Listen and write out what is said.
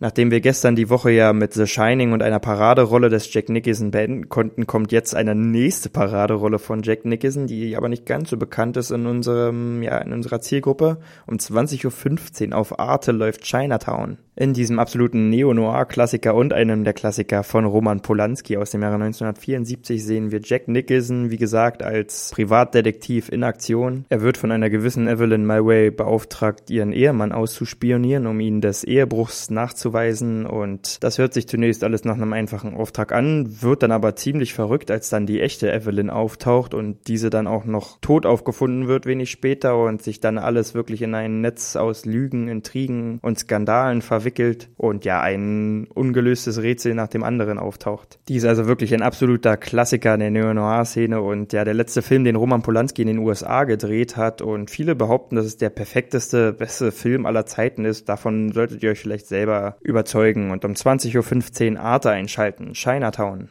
Nachdem wir gestern die Woche ja mit The Shining und einer Paraderolle des Jack Nicholson beenden konnten, kommt jetzt eine nächste Paraderolle von Jack Nicholson, die aber nicht ganz so bekannt ist in unserem, ja, in unserer Zielgruppe. Um 20.15 Uhr auf Arte läuft Chinatown in diesem absoluten Neo-Noir-Klassiker und einem der Klassiker von Roman Polanski aus dem Jahre 1974 sehen wir Jack Nicholson, wie gesagt, als Privatdetektiv in Aktion. Er wird von einer gewissen Evelyn Mulway beauftragt, ihren Ehemann auszuspionieren, um ihn des Ehebruchs nachzuweisen und das hört sich zunächst alles nach einem einfachen Auftrag an, wird dann aber ziemlich verrückt, als dann die echte Evelyn auftaucht und diese dann auch noch tot aufgefunden wird wenig später und sich dann alles wirklich in ein Netz aus Lügen, Intrigen und Skandalen verwickelt verwickelt und ja, ein ungelöstes Rätsel nach dem anderen auftaucht. Die ist also wirklich ein absoluter Klassiker der Neo-Noir-Szene und ja, der letzte Film, den Roman Polanski in den USA gedreht hat und viele behaupten, dass es der perfekteste, beste Film aller Zeiten ist. Davon solltet ihr euch vielleicht selber überzeugen und um 20.15 Uhr Arte einschalten. Chinatown.